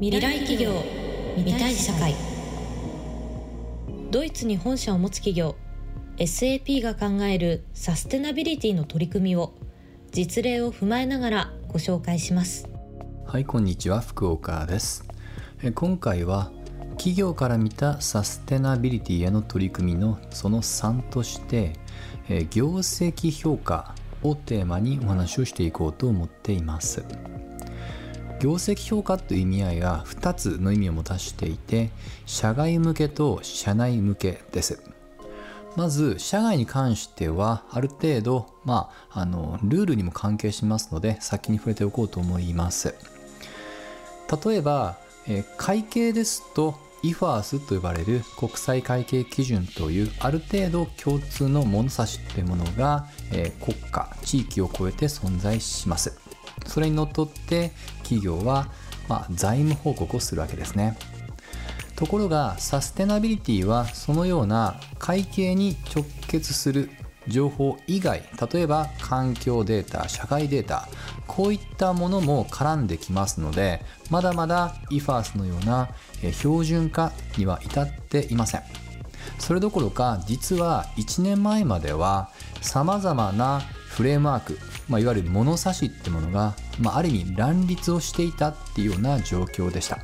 未来企業未来社会。ドイツに本社を持つ企業 SAP が考えるサステナビリティの取り組みを実例を踏まえながらご紹介します。はいこんにちは福岡です。え今回は企業から見たサステナビリティへの取り組みのその3としてえ業績評価をテーマにお話をしていこうと思っています。業績評価という意味合いが2つの意味を持たしていて社外向けと社内向けです。まず社外に関してはある程度、まあ、あのルールにも関係しますので先に触れておこうと思います。例えば、え会計ですと IFRS と呼ばれる国際会計基準というある程度共通の物差しというものが、え国家地域を超えて存在します。それにのっとって企業は、まあ、財務報告をするわけですね。ところがサステナビリティはそのような会計に直結する情報以外例えば環境データ社会データこういったものも絡んできますのでまだまだ IFAS のような標準化には至っていません。それどころか実は1年前まではさまざまなフレームワーク、まあ、いわゆる物差しってものが、まあ、ある意味乱立をしていたっていうような状況でした。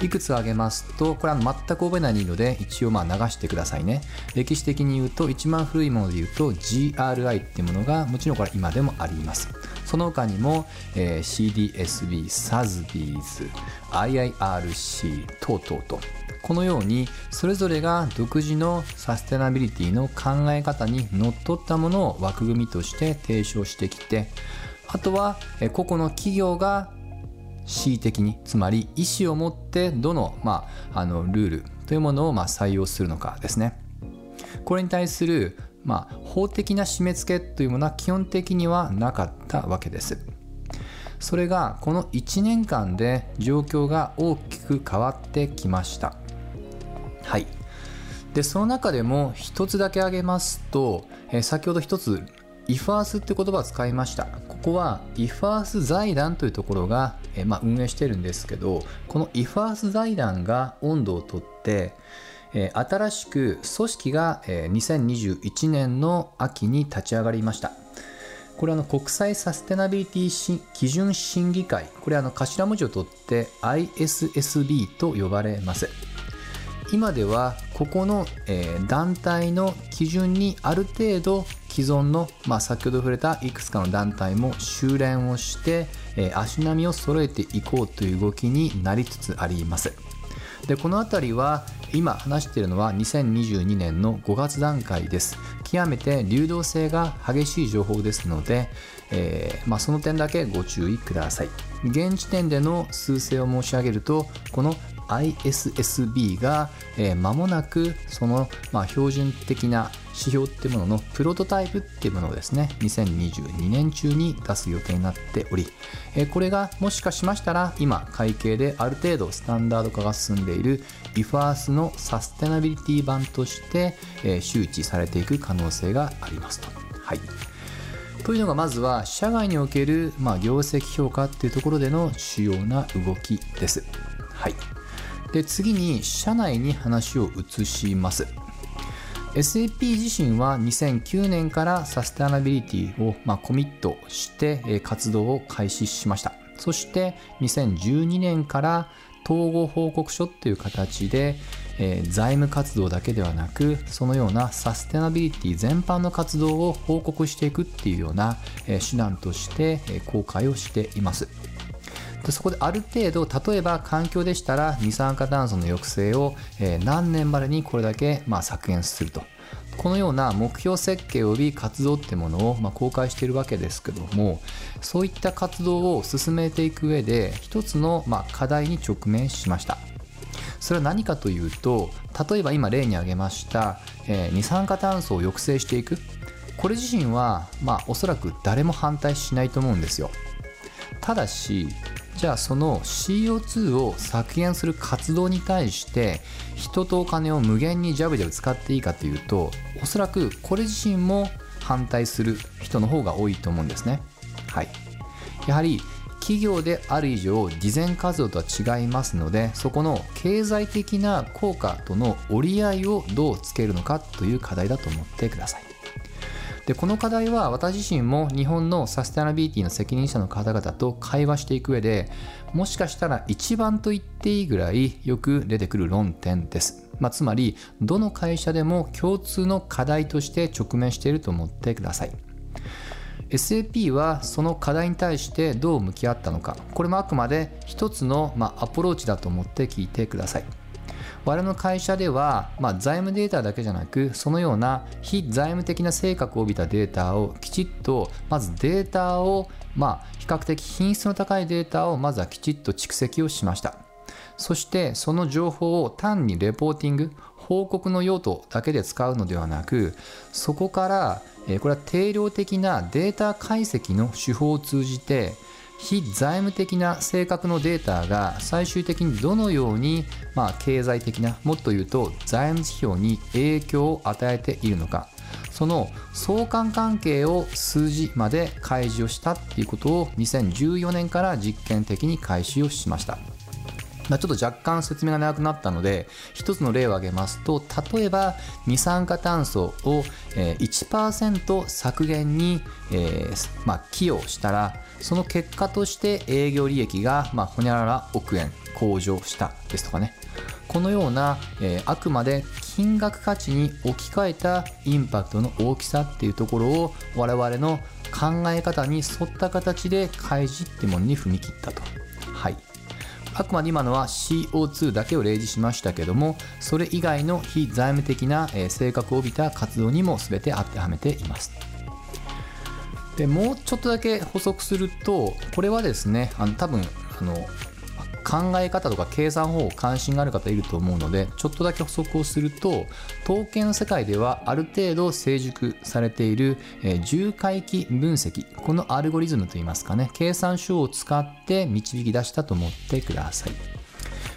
いくつ挙げますとこれは全く覚えないので一応まあ流してくださいね。歴史的に言うと一番古いもので言うと GRI っていうものがもちろんこれ今でもあります。その他にも、えー、CDSB、SASBs、IIRC 等々とこのようにそれぞれが独自のサステナビリティの考え方にのっとったものを枠組みとして提唱してきてあとは個々の企業が恣意的につまり意思を持ってどの,、まあ、あのルールというものをまあ採用するのかですね。これに対する、まあ、法的な締め付けというものは基本的にはなかったわけです。それがこの1年間で状況が大きく変わってきました。はい。でその中でも一つだけ挙げますと、え先ほど一つ IFARS って言葉を使いました。ここは IFARS 財団というところが、えまあ、運営してるんですけどこの IFARS 財団が温度をとってえ新しく組織が、え2021年の秋に立ち上がりました。これはの国際サステナビリティ基準審議会。これはの頭文字を取って ISSB と呼ばれます。今ではここの、団体の基準にある程度既存の、まあ、先ほど触れたいくつかの団体も修練をして、足並みを揃えていこうという動きになりつつあります。でこの辺りは今話しているのは2022年の5月段階です。極めて流動性が激しい情報ですので、えー、まあ、その点だけご注意ください。現時点での数勢を申し上げるとこの ISSB が、えー、間もなくその、まあ、標準的な指標ってもののプロトタイプっていうものをですね2022年中に出す予定になっており、えー、これがもしかしましたら今会計である程度スタンダード化が進んでいる IFAS のサステナビリティ版として、えー、周知されていく可能性がありますと。はいというのがまずは社外における、まあ、業績評価っていうところでの主要な動きです。はい。で次に社内に話を移します。SAP 自身は2009年からサステナビリティを、ま、コミットして活動を開始しました。そして2012年から統合報告書という形で、えー、財務活動だけではなくそのようなサステナビリティ全般の活動を報告していくっていうような、えー、手段として、えー、公開をしています。でそこである程度例えば環境でしたら二酸化炭素の抑制を、えー、何年までにこれだけ、まあ、削減すると。このような目標設計及び活動ってものを、まあ、公開しているわけですけどもそういった活動を進めていく上で一つの、まあ、課題に直面しました。それは何かというと例えば今例に挙げました、えー、二酸化炭素を抑制していく。これ自身は、まあ、おそらく誰も反対しないと思うんですよ。ただしじゃあその CO2 を削減する活動に対して人とお金を無限にジャブジャブ使っていいかというとおそらくこれ自身も反対する人の方が多いと思うんですね。はい、やはり企業である以上慈善活動とは違いますのでそこの経済的な効果との折り合いをどうつけるのかという課題だと思ってくださいでこの課題は私自身も日本のサステナビリティの責任者の方々と会話していく上でもしかしたら一番と言っていいぐらいよく出てくる論点です、まあ、つまりどの会社でも共通の課題として直面していると思ってください。SAP はその課題に対してどう向き合ったのか。これもあくまで一つの、まアプローチだと思って聞いてください。我々の会社では、まあ、財務データだけじゃなくそのような非財務的な性格を帯びたデータをきちっとまずデータを、まあ、比較的品質の高いデータをまずはきちっと蓄積をしました。そしてその情報を単にレポーティング報告の用途だけで使うのではなくそこからこれは定量的なデータ解析の手法を通じて非財務的な性格のデータが最終的にどのように、まあ、経済的なもっと言うと財務指標に影響を与えているのかその相関関係を数字まで開示をしたっていうことを2014年から実験的に開始をしました。まあ、ちょっと若干説明が長くなったので一つの例を挙げますと例えば二酸化炭素を1%削減に、えーまあ、寄与したらその結果として営業利益が、まあ、ほにゃらら億円向上したですとかねこのような、えー、あくまで金額価値に置き換えたインパクトの大きさっていうところを我々の考え方に沿った形で開示ってものに踏み切ったと。はいあくまで今のは CO2 だけを例示しましたけどもそれ以外の非財務的な性格を帯びた活動にも全て当てはめています。でもうちょっとだけ補足するとこれはですねあの多分あの考え方とか計算方法関心がある方いると思うのでちょっとだけ補足をすると統計の世界ではある程度成熟されている、えー、重回帰分析このアルゴリズムといいますかね計算書を使って導き出したと思ってください。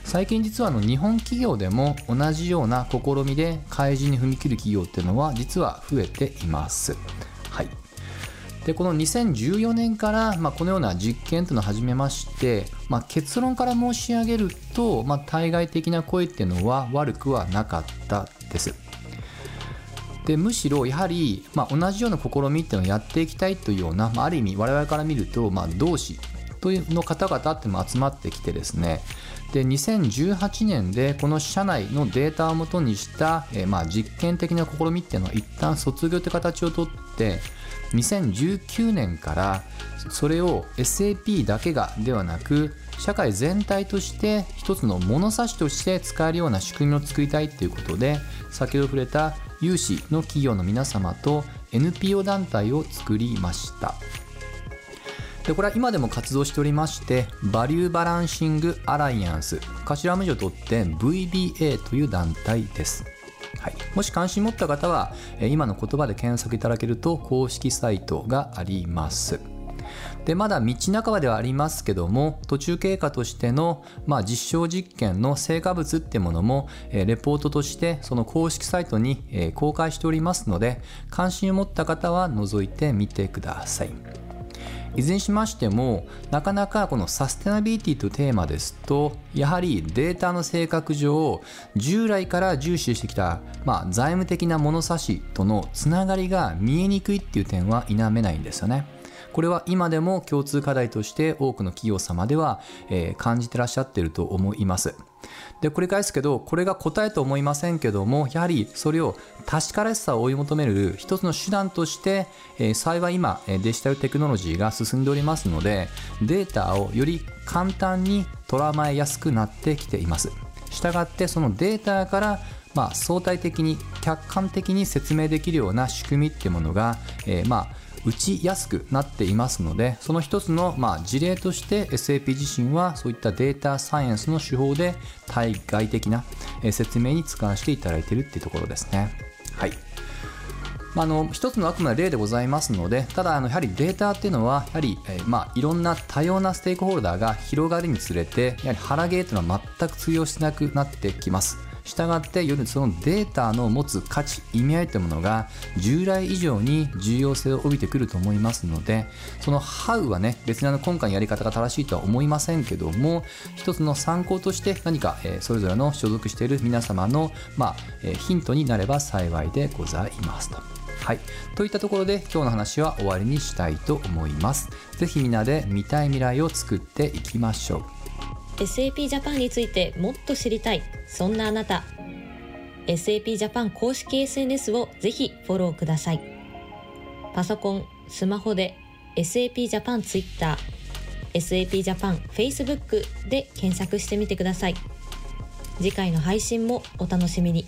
最近実はあの日本企業でも同じような試みで開示に踏み切る企業っていうのは実は増えています。はい。でこの2014年から、まあ、このような実験というのを始めまして、まあ、結論から申し上げると、まあ、対外的な声っていうのは悪くはなかったです。でむしろやはり、まあ、同じような試みっていうのをやっていきたいというような、まあ、ある意味我々から見ると、まあ、同志の方々っても集まってきてですね。で2018年でこの社内のデータをもとにした、えー、まあ実験的な試みっていうのは一旦卒業という形をとって2019年からそれを SAP だけがではなく社会全体として一つの物差しとして使えるような仕組みを作りたいということで先ほど触れた有志の企業の皆様と NPO 団体を作りました。でこれは今でも活動しておりましてバリューバランシングアライアンス頭文字を取って VBA という団体です。はい、もし関心持った方は今の言葉で検索いただけると公式サイトがあります。でまだ道半ばではありますけども途中経過としての、まあ、実証実験の成果物ってものも、えレポートとしてその公式サイトに、え公開しておりますので関心を持った方は覗いてみてください。いずれにしましてもなかなかこのサステナビリティというテーマですとやはりデータの性格上従来から重視してきた、まあ、財務的な物差しとのつながりが見えにくいっていう点は否めないんですよね。これは今でも共通課題として多くの企業様では、えー、感じてらっしゃってると思います。で繰り返すけどこれが答えと思いませんけどもやはりそれを確からしさを追い求める一つの手段として、えー、幸い今デジタルテクノロジーが進んでおりますのでデータをより簡単に捉まえやすくなってきていますしたがってそのデータからまあ、相対的に客観的に説明できるような仕組みってものが、えー、まあ打ちやすくなっていますのでその一つのまあ事例として SAP 自身はそういったデータサイエンスの手法で対外的な説明に使わせていただいているっていうところですね。はいまあ、の一つのあくまで例でございますのでただあのやはりデータっていうのはやはり、えー、まあいろんな多様なステークホルダーが広がるにつれてやはり腹ゲーというのは全く通用しなくなってきます。したがってよりそのデータの持つ価値意味合いというものが従来以上に重要性を帯びてくると思いますのでその How はね別にあの今回のやり方が正しいとは思いませんけども一つの参考として何か、えそれぞれの所属している皆様の、まあえヒントになれば幸いでございますと。はい。といったところで今日の話は終わりにしたいと思います。ぜひみんなで見たい未来を作っていきましょう。SAP ジャパンについてもっと知りたい。そんなあなた。SAP ジャパン公式 SNS をぜひフォローください。パソコン、スマホで SAP ジャパン Twitter、SAP ジャパン Facebook で検索してみてください。次回の配信もお楽しみに。